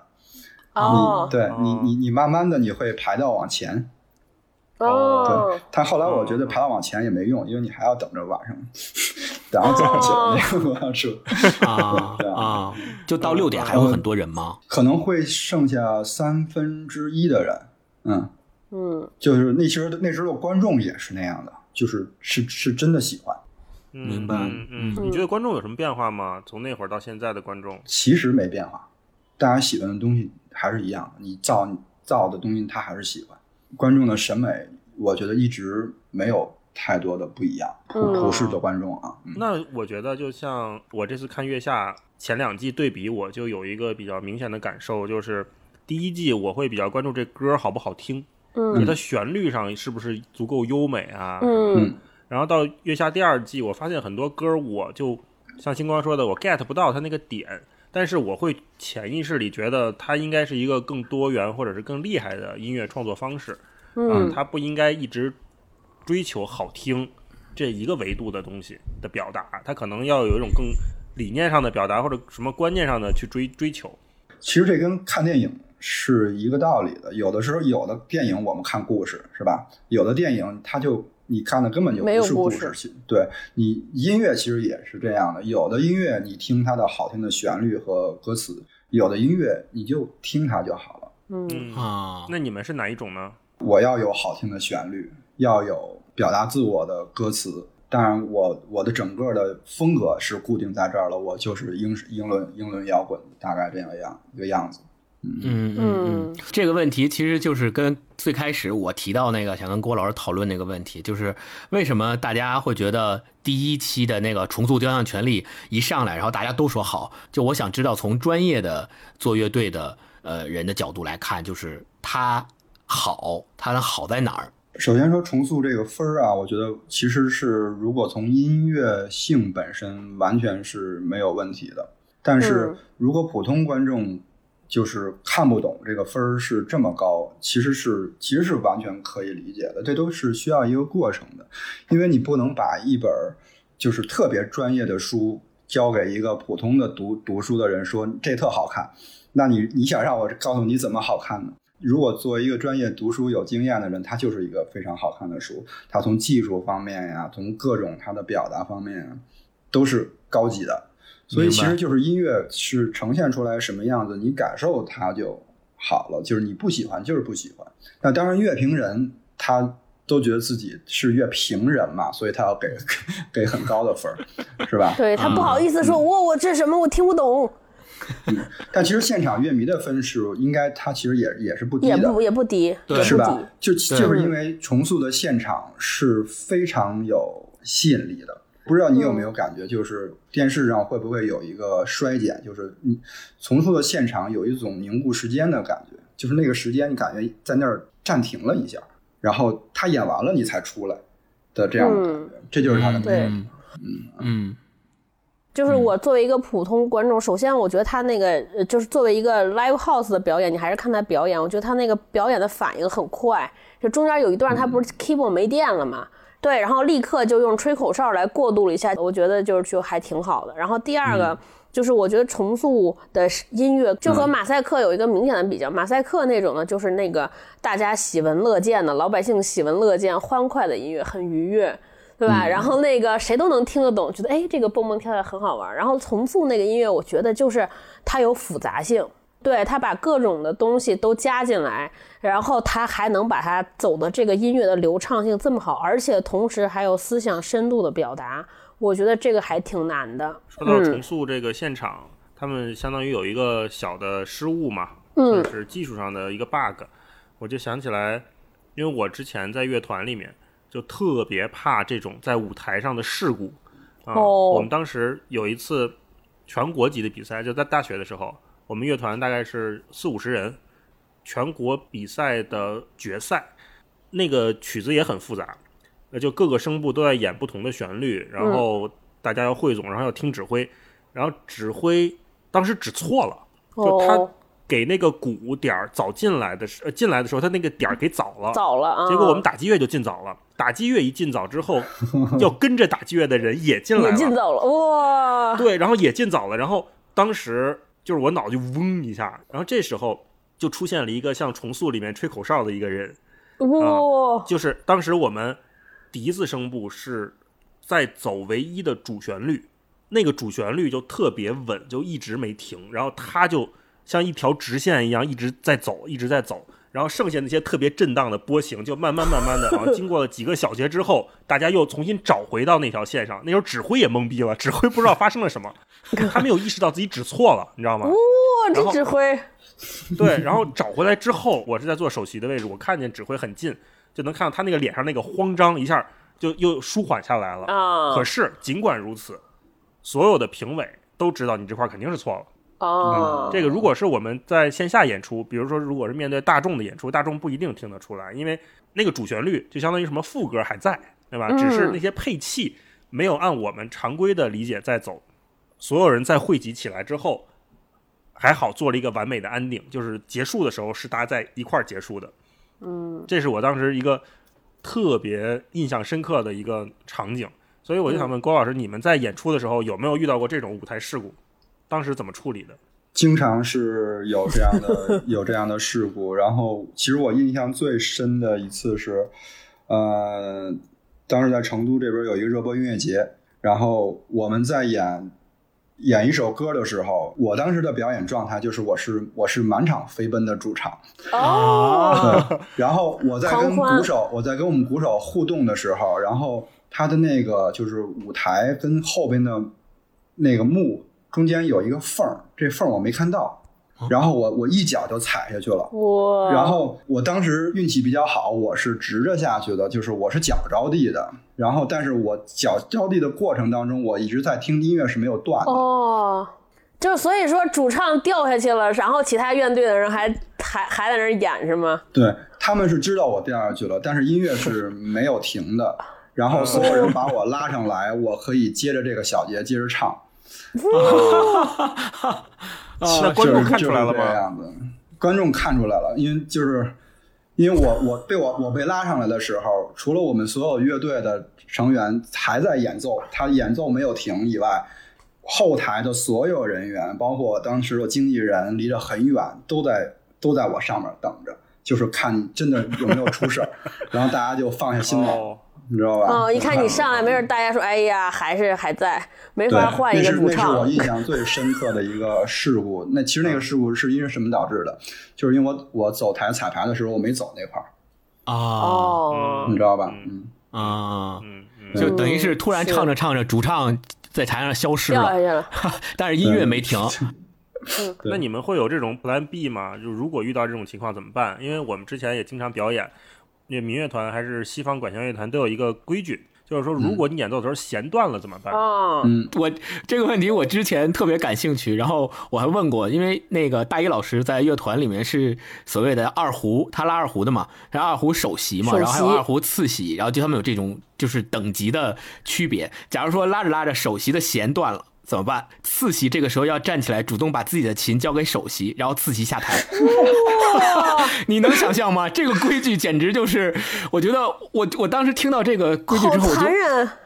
哦你对哦你你你慢慢的你会排到往前。哦对，但后来我觉得排到往前也没用，因为你还要等着晚上，然后早上起来那个公交车，啊啊啊！就到六点还会很多人吗？可能会剩下三分之一的人，嗯，嗯，就是那时候那时候的观众也是那样的，就是是是真的喜欢。嗯明白嗯嗯，嗯你觉得观众有什么变化吗？从那会儿到现在的观众，其实没变化，大家喜欢的东西还是一样的，你造你造的东西他还是喜欢，观众的审美我觉得一直没有太多的不一样，普世的观众啊，嗯那我觉得就像我这次看《月下》前两季对比，我就有一个比较明显的感受，就是第一季我会比较关注这歌好不好听，嗯就是它旋律上是不是足够优美啊。嗯然后到《月下》第二季，我发现很多歌我就像星光说的，我 get 不到它那个点，但是我会潜意识里觉得它应该是一个更多元或者是更厉害的音乐创作方式。嗯它不应该一直追求好听这一个维度的东西的表达，它可能要有一种更理念上的表达或者什么观念上的去追追求。其实这跟看电影是一个道理的。有的时候，有的电影我们看故事是吧？有的电影它就你看的根本就不是故故事事，对你音乐其实也是这样的。有的音乐你听它的好听的旋律和歌词，有的音乐你就听它就好了。嗯嗯，啊，那你们是哪一种呢？我要有好听的旋律，要有表达自我的歌词。当然我，我的整个的风格是固定在这儿了，我就是英英伦英伦摇滚，大概这样样一个样子。嗯嗯嗯，这个问题其实就是跟最开始我提到那个想跟郭老师讨论那个问题，就是为什么大家会觉得第一期的那个重塑雕像权利一上来，然后大家都说好，就我想知道从专业的做乐队的呃人的角度来看，就是他好，他好在哪儿？首先说重塑这个分儿啊，我觉得其实是如果从音乐性本身完全是没有问题的，但是嗯。如果普通观众就是看不懂这个分儿是这么高，其实是其实是完全可以理解的，这都是需要一个过程的，因为你不能把一本儿就是特别专业的书交给一个普通的读读书的人说这特好看，那你你想让我告诉你怎么好看呢？如果作为一个专业读书有经验的人，他就是一个非常好看的书。他从技术方面呀，从各种他的表达方面呀，都是高级的。所以其实就是音乐是呈现出来什么样子，你感受它就好了。就是你不喜欢就是不喜欢。那当然，乐评人他都觉得自己是乐评人嘛，所以他要给 <laughs> 给很高的分儿，是吧？对他不好意思说，我我这什么我听不懂，<laughs> 但其实现场乐迷的分数应该他其实也也是不低的，也不也不低，对是吧？？就就是因为重塑的现场是非常有吸引力的。不知道你有没有感觉，就是电视上会不会有一个衰减？就是你重塑的现场有一种凝固时间的感觉，就是那个时间你感觉在那儿暂停了一下，然后他演完了你才出来的这样的感觉，这就是他的魅力。对嗯嗯就是我作为一个普通观众，首先我觉得他那个呃就是作为一个 live house 的表演，你还是看他表演。我觉得他那个表演的反应很快，就中间有一段他不是 keyboard 没电了嘛，对，然后立刻就用吹口哨来过渡了一下，我觉得就是就还挺好的。然后第二个。就是我觉得重塑的音乐就和马赛克有一个明显的比较，马赛克那种呢，就是那个大家喜闻乐见的，老百姓喜闻乐见、欢快的音乐，很愉悦，对吧？然后那个谁都能听得懂，觉得哎这个蹦蹦跳跳很好玩。然后重塑那个音乐，我觉得就是它有复杂性，对他把各种的东西都加进来，然后他还能把它走的这个音乐的流畅性这么好，而且同时还有思想深度的表达，我觉得这个还挺难的。说到重嗯塑这个现场，他们相当于有一个小的失误嘛，嗯算是技术上的一个 bug。我就想起来，因为我之前在乐团里面，就特别怕这种在舞台上的事故。啊。哦。我们当时有一次全国级的比赛，就在大学的时候，我们乐团大概是四五十人，全国比赛的决赛，那个曲子也很复杂，那就各个声部都在演不同的旋律，然后大家要汇总，然后要听指挥，然后指挥当时指错了，就他哦，给那个鼓点儿早进来的时，呃进来的时候他那个点儿给早了，早了啊，结果我们打击乐就进早了，打击乐一进早之后，<laughs> 要跟着打击乐的人也进来也了，进早了，哇，对，然后也进早了，然后当时就是我脑就嗡一下，然后这时候就出现了一个像重塑里面吹口哨的一个人，哇，就是当时我们笛子声部是在走唯一的主旋律，那个主旋律就特别稳，就一直没停，然后他就像一条直线一样一直在走，一直在走。然后剩下那些特别震荡的波形，就慢慢慢慢的，然后经过了几个小节之后，大家又重新找回到那条线上。那时候指挥也懵逼了，指挥不知道发生了什么，<laughs> 他没有意识到自己指错了，你知道吗？哇，这指挥，<laughs> 对，然后找回来之后，我是在做首席的位置，我看见指挥很近，就能看到他那个脸上那个慌张，一下就又舒缓下来了。啊可是尽管如此，所有的评委都知道你这块肯定是错了。啊，这个如果是我们在线下演出，比如说如果是面对大众的演出，大众不一定听得出来，因为那个主旋律就相当于什么副歌还在，对吧？嗯只是那些配器没有按我们常规的理解在走。所有人在汇集起来之后，还好做了一个完美的安定，就是结束的时候是大家在一块儿结束的。嗯，这是我当时一个特别印象深刻的一个场景。所以我就想问郭老师，你们在演出的时候有没有遇到过这种舞台事故？当时怎么处理的？经常是有这样的 <laughs> 有这样的事故。然后，其实我印象最深的一次是，呃，当时在成都这边有一个热播音乐节，然后我们在演演一首歌的时候，我当时的表演状态就是我是我是满场飞奔的主场，哦，对，<laughs> 然后我在跟鼓手，我在跟我们鼓手互动的时候，然后他的那个就是舞台跟后边的那个幕中间有一个缝儿，这缝儿我没看到，然后我我一脚就踩下去了。哇，然后我当时运气比较好，我是直着下去的，就是我是脚着地的。然后，但是我脚着地的过程当中，我一直在听音乐是没有断的。哦，就所以说主唱掉下去了，然后其他乐队的人还还还在那儿演是吗？对，他们是知道我掉下去了，但是音乐是没有停的。然后所有人把我拉上来，我可以接着这个小节接着唱。<laughs> 那观众看出来了就是这吗？样子，观众看出来了，因为就是因为我我被我我被拉上来的时候，除了我们所有乐队的成员还在演奏，他演奏没有停以外，后台的所有人员，包括当时的经纪人，离得很远，都在都在我上面等着，就是看真的有没有出事儿，<laughs> 然后大家就放下心来，哦，你知道吧？哦，一看你上来没事，大家说，哎呀，还是还在，没，法换一个主那是那是我。印 <laughs> 象最深刻的一个事故。那其实那个事故是因为什么导致的？就是因为我我走台彩排的时候我没走那块儿，啊哦，你知道吧？嗯嗯，啊，嗯嗯，就等于是突然唱着唱着，主唱在台上消失了，掉下去了。<laughs> 但是音乐没停。那你们会有这种 Plan B 吗？就如果遇到这种情况怎么办？因为我们之前也经常表演，那民乐团还是西方管弦乐团都有一个规矩，就是说如果你演奏的时候弦断了怎么办？嗯，我这个问题我之前特别感兴趣，然后我还问过，因为那个大一老师在乐团里面是所谓的二胡，他拉二胡的嘛，然后二胡首席嘛，然后还有二胡次席，然后就他们有这种就是等级的区别。假如说拉着拉着首席的弦断了。怎么办？次席这个时候要站起来，主动把自己的琴交给首席，然后次席下台。<laughs> 你能想象吗？这个规矩简直就是，我觉得我我当时听到这个规矩之后，我就。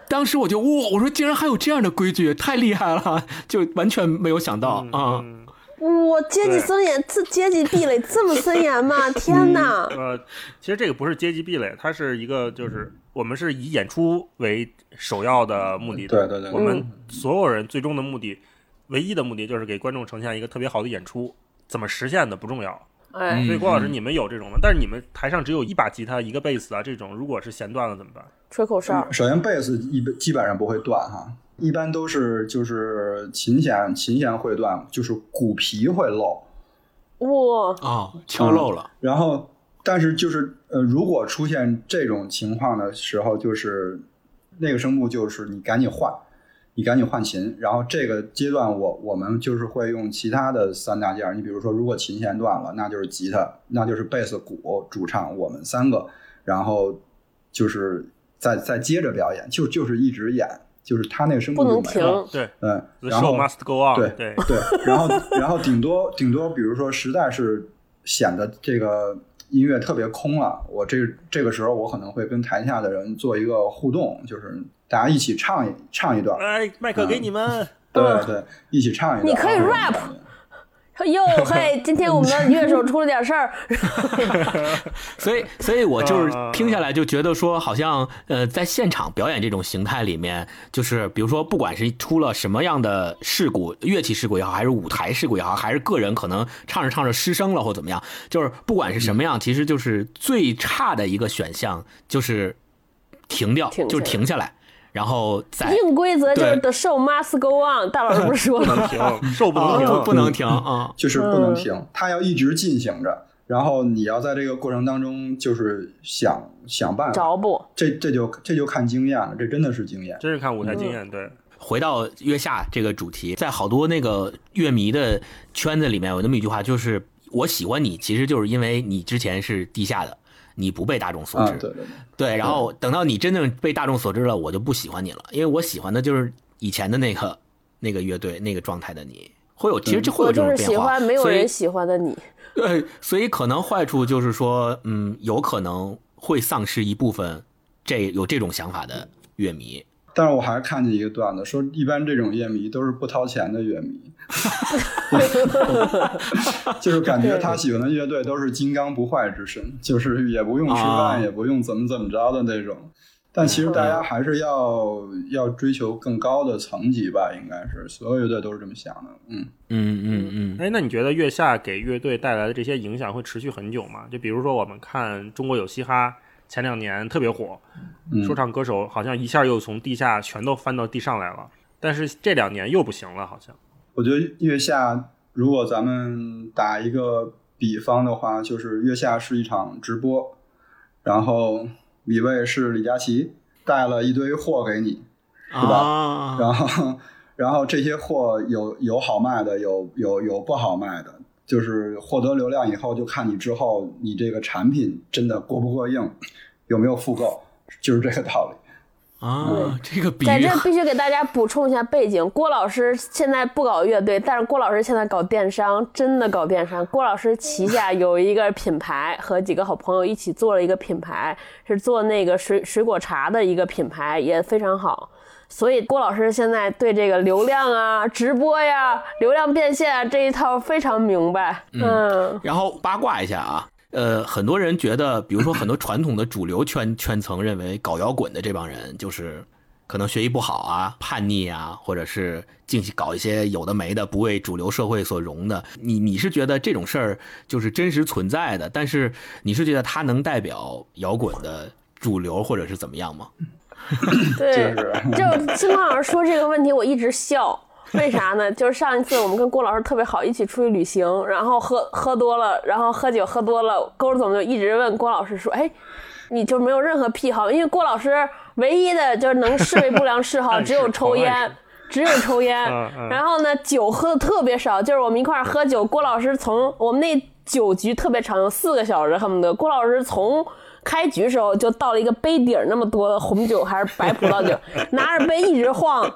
当时我就哇，我说竟然还有这样的规矩，太厉害了，就完全没有想到啊、嗯我阶级森严，这阶级壁垒这么森严吗？<laughs> 天哪！呃，其实这个不是阶级壁垒，它是一个就是我们是以演出为首要的目的的。对对对我们所有人最终的目的，唯一的目的就是给观众呈现一个特别好的演出。怎么实现的不重要。哎，所以郭老师，你们有这种吗？但是你们台上只有一把吉他、一个贝斯啊，这种如果是弦断了怎么办？吹口哨。首先贝斯一基本上不会断哈，一般都是就是琴弦琴弦会断，就是鼓皮会漏，哇，啊，敲漏了，然后但是就是呃，如果出现这种情况的时候，就是那个声部就是你赶紧换，你赶紧换琴。然后这个阶段我我们就是会用其他的三大件儿，你比如说如果琴弦断了，那就是吉他，那就是贝斯、鼓、主唱，我们三个，然后就是再再接着表演，就就是一直演，就是他那个声控不能停就没了。对嗯，，The 然后 show must go on。对对，对，然后 <laughs> 然后顶多顶多，比如说实在是显得这个音乐特别空了，我这这个时候我可能会跟台下的人做一个互动，就是大家一起唱一唱一段，哎，麦克给你们。对对，一起唱一段。你可以然 <laughs> 哟嘿，今天我们的乐手出了点事儿，<laughs> 所以，所以我就是啊。听下来就觉得说，好像呃，在现场表演这种形态里面，就是比如说，不管是出了什么样的事故，乐器事故也好，还是舞台事故也好，还是个人可能唱着唱着失声了或怎么样，就是不管是什么样，其实就是最差的一个选项就是停掉，停就是停下来，然后再 <laughs> 硬规则就是对 the show must go on。大老师不是 <laughs> 说了吗？停，受不能啊停。不不能停啊。就是不能停，它要一直进行着。然后你要在这个过程当中，就是想想办法，着不？这这就这就看经验了，这真的是经验。真是看舞台经验，对，回到月下这个主题，在好多那个乐迷的圈子里面，有那么一句话，就是我喜欢你，其实就是因为你之前是地下的，你不被大众所啊，知。对对对，对，然后等到你真正被大众所知了，我就不喜欢你了，因为我喜欢的就是以前的那个那个乐队那个状态的你。会有，其实就会有这种变化。就是喜欢没有人喜欢的你。对，所以可能坏处就是说，嗯，有可能会丧失一部分这有这种想法的乐迷。但是我还看见一个段子，说一般这种乐迷都是不掏钱的乐迷，<laughs> 就是感觉他喜欢的乐队都是金刚不坏之身，就是也不用吃啊饭，也不用怎么怎么着的那种。但其实大家还是要要追求更高的层级吧，应该是所有乐队都是这么想的。嗯，嗯嗯嗯，哎，那你觉得月下给乐队带来的这些影响会持续很久吗？就比如说我们看《中国有嘻哈》，前两年特别火，嗯。说唱歌手好像一下又从地下全都翻到地上来了，但是这两年又不行了，好像。我觉得月下，如果咱们打一个比方的话，就是月下是一场直播，然后李卫是李佳琦带了一堆货给你，是吧？啊，然后然后这些货有有好卖的，有有有不好卖的，就是获得流量以后，就看你之后你这个产品真的过不过硬，有没有复购，就是这个道理。啊，这个比在这必须给大家补充一下背景，郭老师现在不搞乐队，但是郭老师现在搞电商，真的搞电商。郭老师旗下有一个品牌，和几个好朋友一起做了一个品牌，是做那个水水果茶的一个品牌，也非常好。所以郭老师现在对这个流量啊、直播呀、流量变现啊这一套非常明白。嗯，然后八卦一下啊，呃，很多人觉得，比如说很多传统的主流圈圈层认为搞摇滚的这帮人就是可能学习不好啊、叛逆啊，或者是进行搞一些有的没的不为主流社会所容的。你你是觉得这种事儿就是真实存在的，但是你是觉得它能代表摇滚的主流或者是怎么样吗？<laughs> 对，就是就金胖老师说这个问题，我一直笑。为啥呢？就是上一次我们跟郭老师特别好，一起出去旅行，然后喝喝多了，然后喝酒喝多了，勾总就一直问郭老师说：“哎，你就没有任何癖好？因为郭老师唯一的就是能视为不良嗜好 <laughs> 只有抽烟，只有抽烟。<laughs> 然后呢，酒喝的特别少，就是我们一块儿喝酒，郭老师从我们那酒局特别长，有四个小时，恨不得郭老师从。开局时候就倒了一个杯底儿那么多的红酒还是白葡萄酒，<laughs> 拿着杯一直晃，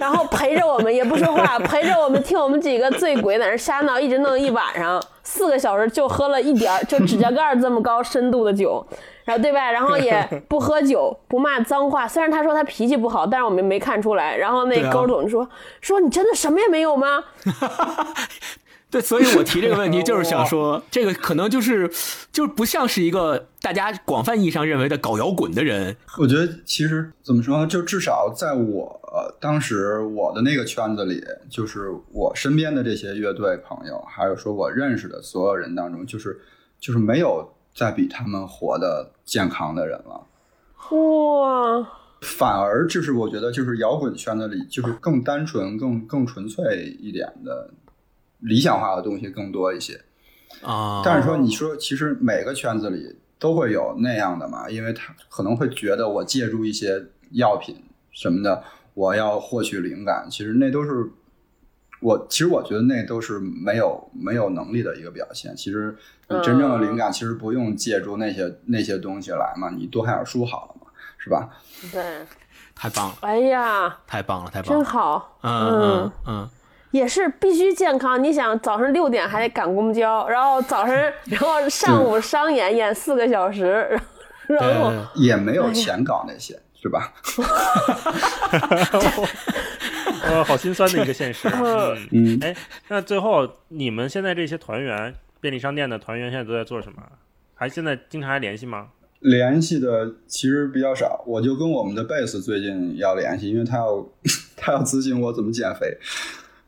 然后陪着我们也不说话，陪着我们听我们几个醉鬼在那瞎闹，一直弄一晚上，四个小时就喝了一点儿，就指甲盖儿这么高深度的酒，<laughs> 然后对吧？然后也不喝酒，不骂脏话。虽然他说他脾气不好，但是我们没看出来。然后那对啊勾总就说、说你真的什么也没有吗？<laughs> 对，所以我提这个问题就是想说，这个可能就是就是不像是一个大家广泛意义上认为的搞摇滚的人，我觉得其实怎么说呢，就至少在我、呃、当时我的那个圈子里，就是我身边的这些乐队朋友，还有说我认识的所有人当中，就是就是没有再比他们活得健康的人了。哇，反而就是我觉得就是摇滚圈子里就是更单纯、更更纯粹一点的理想化的东西更多一些。啊，但是说，你说其实每个圈子里都会有那样的嘛，因为他可能会觉得我借助一些药品什么的，我要获取灵感，其实那都是我，其实我觉得那都是没有没有能力的一个表现。其实你真正的灵感，其实不用借助那些那些东西来嘛，你多看点书好了嘛，是吧？对，太棒了，哎呀，太棒了，太棒了。真了，好，嗯嗯。嗯，也是必须健康。你想早上六点还得赶公交，然后早上，<laughs> 然后上午商演演四个小时，然后也没有钱搞那些，是吧？<laughs> 呃，好心酸的一个现实。<laughs> 嗯，嗯，哎，那最后你们现在这些团员，便利商店的团员现在都在做什么？还现在经常还联系吗？联系的其实比较少，我就跟我们的贝斯最近要联系，因为他要他要咨询我怎么减肥，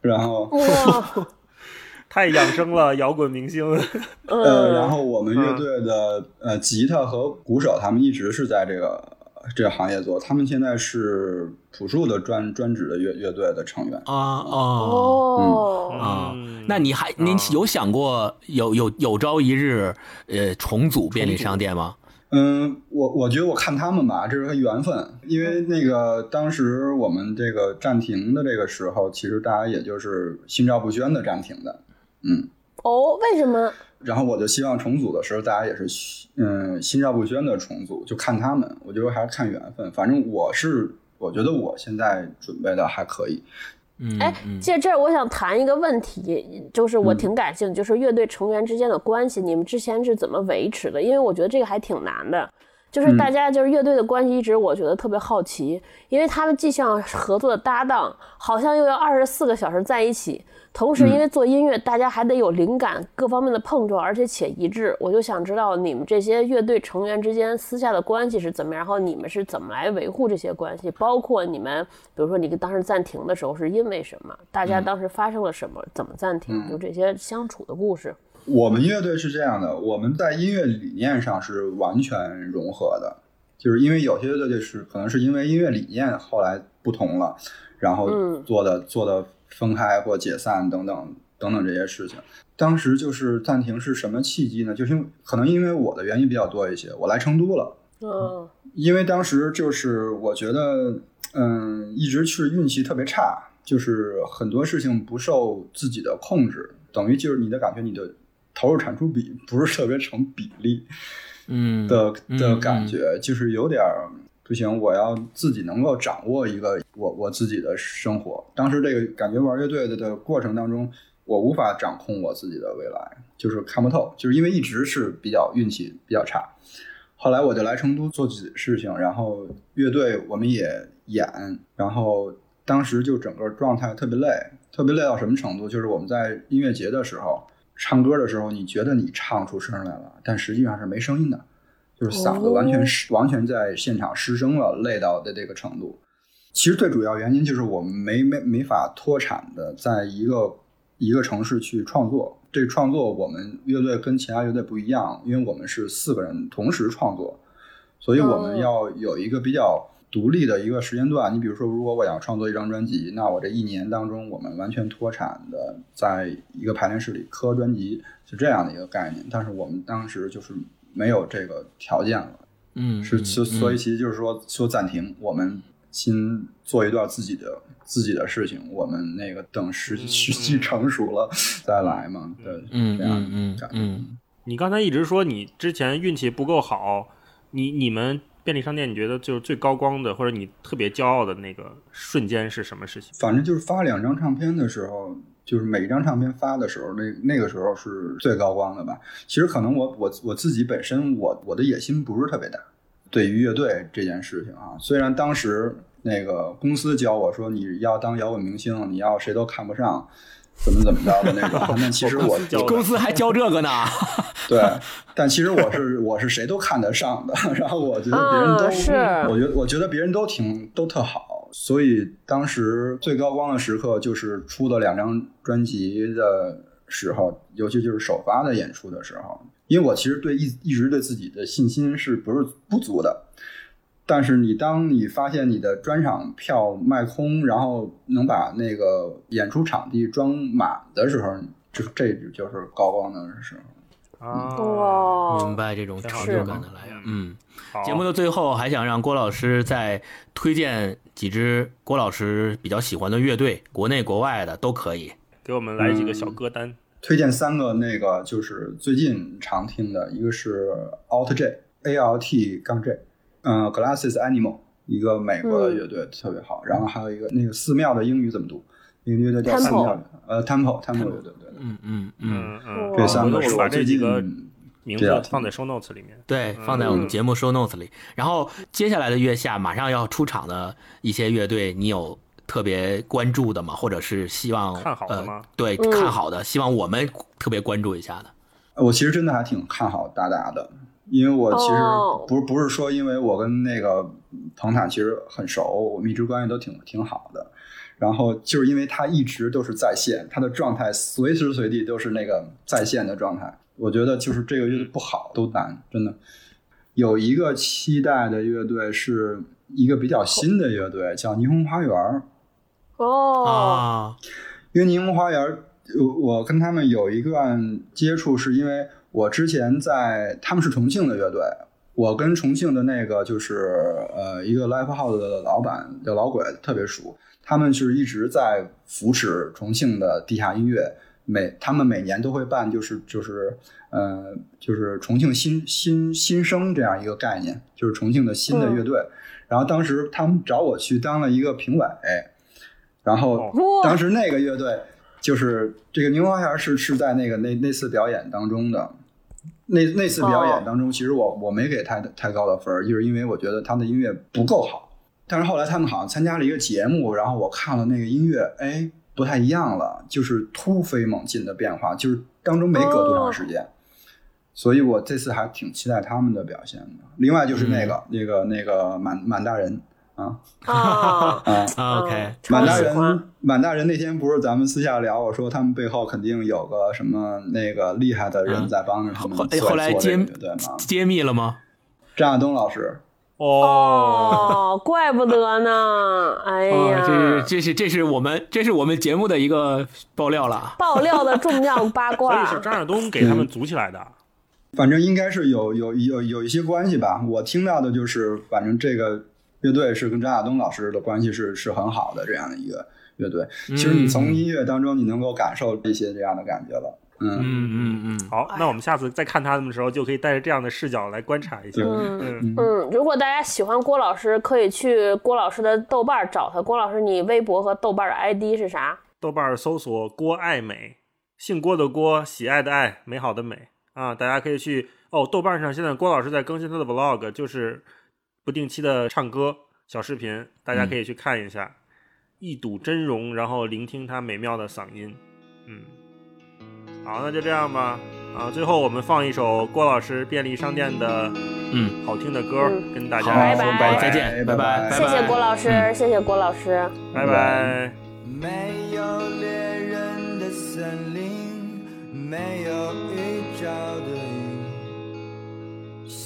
然后哇，<laughs> 太养生了，摇滚明星。<laughs> 呃，然嗯，后我们乐队的呃吉他和鼓手他们一直是在这个这个行业做，他们现在是朴树的专专职的乐乐队的成员。啊哦。哦，那你还您有想过有有有朝一日呃重组便利商店吗？嗯，我我觉得我看他们吧，这是个缘分，因为那个当时我们这个暂停的这个时候，其实大家也就是心照不宣的暂停的，嗯。哦，为什么？然后我就希望重组的时候，大家也是嗯心照不宣的重组，就看他们。我觉得还是看缘分。反正我是我觉得我现在准备的还可以。嗯，哎，嗯借这儿我想谈一个问题，就是我挺感兴趣，就是乐队成员之间的关系，你们之前是怎么维持的？因为我觉得这个还挺难的。就是大家就是乐队的关系，一直我觉得特别好奇，因为他们既像合作的搭档，好像又要二十四个小时在一起，同时因为做音乐，大家还得有灵感各方面的碰撞，而且且一致。我就想知道你们这些乐队成员之间私下的关系是怎么样，然后你们是怎么来维护这些关系，包括你们，比如说你当时暂停的时候是因为什么，大家当时发生了什么，怎么暂停，就这些相处的故事。我们乐队是这样的，我们在音乐理念上是完全融合的，就是因为有些乐队是可能是因为音乐理念后来不同了，然后嗯做的、做的分开或解散等等等等这些事情。当时就是暂停是什么契机呢？就是因为可能因为我的原因比较多一些，我来成都了。嗯因为当时就是我觉得，嗯，一直是运气特别差，就是很多事情不受自己的控制，等于就是你的感觉，你的投入产出比不是特别成比例嗯的嗯的感觉，就是有点儿不行，我要自己能够掌握一个我我自己的生活。当时这个感觉玩乐队的的过程当中，我无法掌控我自己的未来，就是看不透，就是因为一直是比较运气比较差。后来我就来成都做自己的事情，然后乐队我们也演，然后当时就整个状态特别累，特别累到什么程度？就是我们在音乐节的时候唱歌的时候，你觉得你唱出声来了，但实际上是没声音的，就是嗓子完全失，完全在现场失声了，累到的这个程度。其实最主要原因就是我们没没没法脱产的在一个一个城市去创作。这个创作我们乐队跟其他乐队不一样，因为我们是四个人同时创作，所以我们要有一个比较独立的一个时间段。你比如说，如果我想创作一张专辑，那我这一年当中，我们完全脱产的在一个排练室里磕专辑，是这样的一个概念。但是我们当时就是没有这个条件了。嗯是，所所以其实就是说说暂停，我们先做一段自己的自己的事情，我们那个等时时机成熟了再来嘛，对，嗯这样嗯嗯感觉嗯你刚才一直说你之前运气不够好，你你们便利商店你觉得就是最高光的，或者你特别骄傲的那个瞬间是什么事情？反正就是发两张唱片的时候，就是每一张唱片发的时候，那那个时候是最高光的吧。其实可能我我我自己本身我我的野心不是特别大，对于乐队这件事情啊，虽然当时那个公司教我说你要当摇滚明星，你要谁都看不上，怎么怎么着的那种，但其实 <laughs> 我公司公司还教这个呢，<laughs> 对，但其实我是我是谁都看得上的，<laughs> 然后我觉得别人都，啊是。我觉得我觉得别人都挺都特好，所以当时最高光的时刻就是出的两张专辑的时候，尤其就是首发的演出的时候，因为我其实对一一直对自己的信心是不是不足的。但是你当你发现你的专场票卖空，然后能把那个演出场地装满的时候，这这就是高光的时候。啊，明白这种成就感的来源。嗯，节目的最后还想让郭老师再推荐几支郭老师比较喜欢的乐队，国内国外的都可以。给我们来几个小歌单。推荐三个，那个就是最近常听的，一个是 Alt J A L T 杠 J，嗯，Glasses Animal，一个美国的乐队特别好。然后还有一个那个寺庙的英语怎么读？那个乐队叫寺 Temple 庙，呃，Temple Temple 乐队，对对。嗯嗯嗯，嗯嗯，这三个我把是我最近这几个名字放在 show notes 里面。对，放在我们节目 show notes 里。然后接下来的月下马上要出场的一些乐队，你有特别关注的吗？或者是希望看好的吗呃？对，嗯看好的，希望我们特别关注一下的。我其实真的还挺看好达达的，因为我其实哦不是不是说因为我跟那个彭坦其实很熟，我们一直关系都挺挺好的。然后就是因为他一直都是在线，他的状态随时随地都是那个在线的状态。我觉得就是这个乐队不好都难，真的。有一个期待的乐队是一个比较新的乐队，叫霓虹花园儿。哦，啊，因为霓虹花园儿，我我跟他们有一段接触，是因为我之前在他们是重庆的乐队，我跟重庆的那个就是呃一个 live house 的老板叫老鬼特别熟，他们是一直在扶持重庆的地下音乐，每他们每年都会办就是就是呃就是重庆新新新生这样一个概念，就是重庆的新的乐队。然后当时他们找我去当了一个评委，然后当时那个乐队就是这个柠花园是是在那个那那次表演当中的，那那次表演当中，其实我我没给太太高的分儿，就是因为我觉得他的音乐不够好。但是后来他们好像参加了一个节目，然后我看了那个音乐，哎，不太一样了，就是突飞猛进的变化，就是当中没隔多长时间。所以我这次还挺期待他们的表现的。另外就是那个、那个那个满满大人啊。啊，啊，啊 OK，满大人，满大人那天不是咱们私下聊，我说他们背后肯定有个什么那个厉害的人在帮着他们后后来揭做这个乐队嘛。揭秘了吗？张亚东老师，哦，哦，怪不得呢，哎啊，呀，这是这是这是我们这是我们节目的一个爆料了。爆料的重量八所以卦是，张亚东给他们组起来的。反正应该是有有有有一些关系吧。我听到的就是，反正这个乐队是跟张亚东老师的关系是是很好的这样的一个乐队。其实你从音乐当中你能够感受一些这样的感觉了。嗯，嗯嗯嗯，好，那我们下次再看他们的时候，就可以带着这样的视角来观察一下。嗯嗯，嗯，如果大家喜欢郭老师，可以去郭老师的豆瓣找他。郭老师，你微博和豆瓣的 ID 是啥？豆瓣搜索郭爱美，姓郭的郭，喜爱的爱，美好的美啊！大家可以去哦，豆瓣上现在郭老师在更新他的 vlog，就是不定期的唱歌小视频，大家可以去看一下，一睹真容，然后聆听他美妙的嗓音。嗯，好，那就这样吧。啊，最后我们放一首郭老师便利商店的嗯好听的歌，嗯跟大家拜拜说拜拜，再见拜拜谢谢郭老师，嗯谢谢郭老师。拜拜。没有猎人的森林，没有预兆的雨，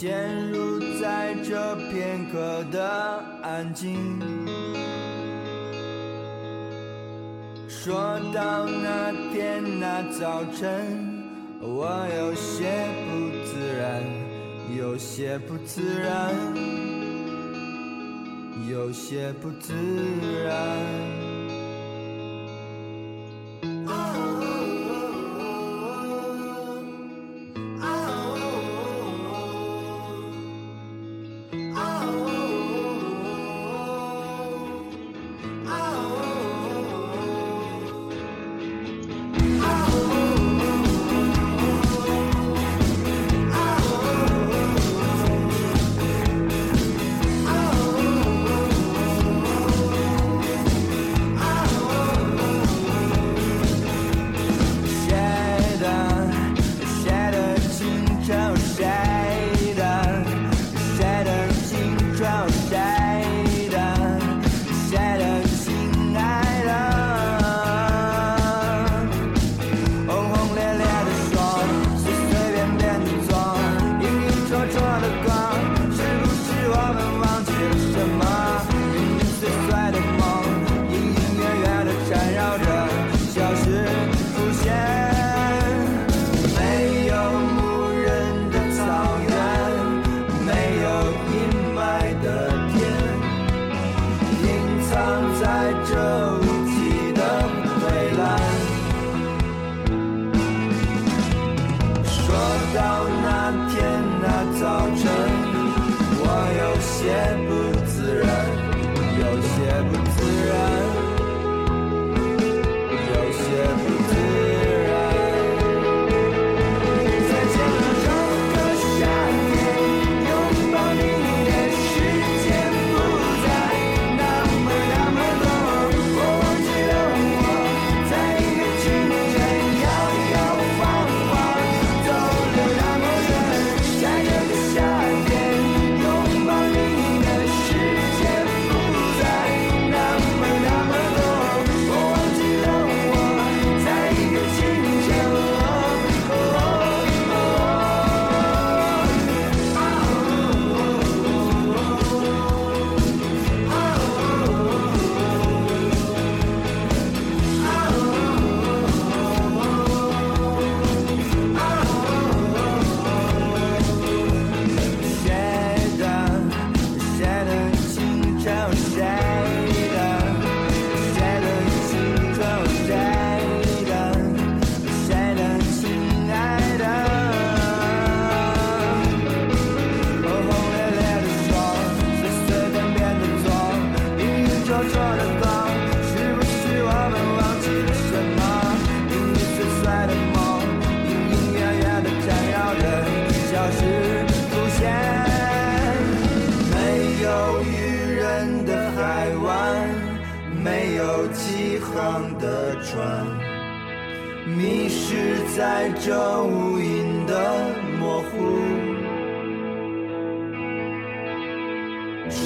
陷入在这片刻的安静。说到那天那早晨，我有些不自然，有些不自然，有些不自然。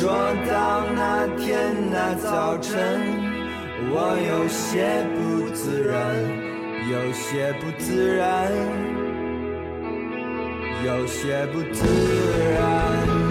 说到那天的早晨我有些不自然有些不自然有些不自然。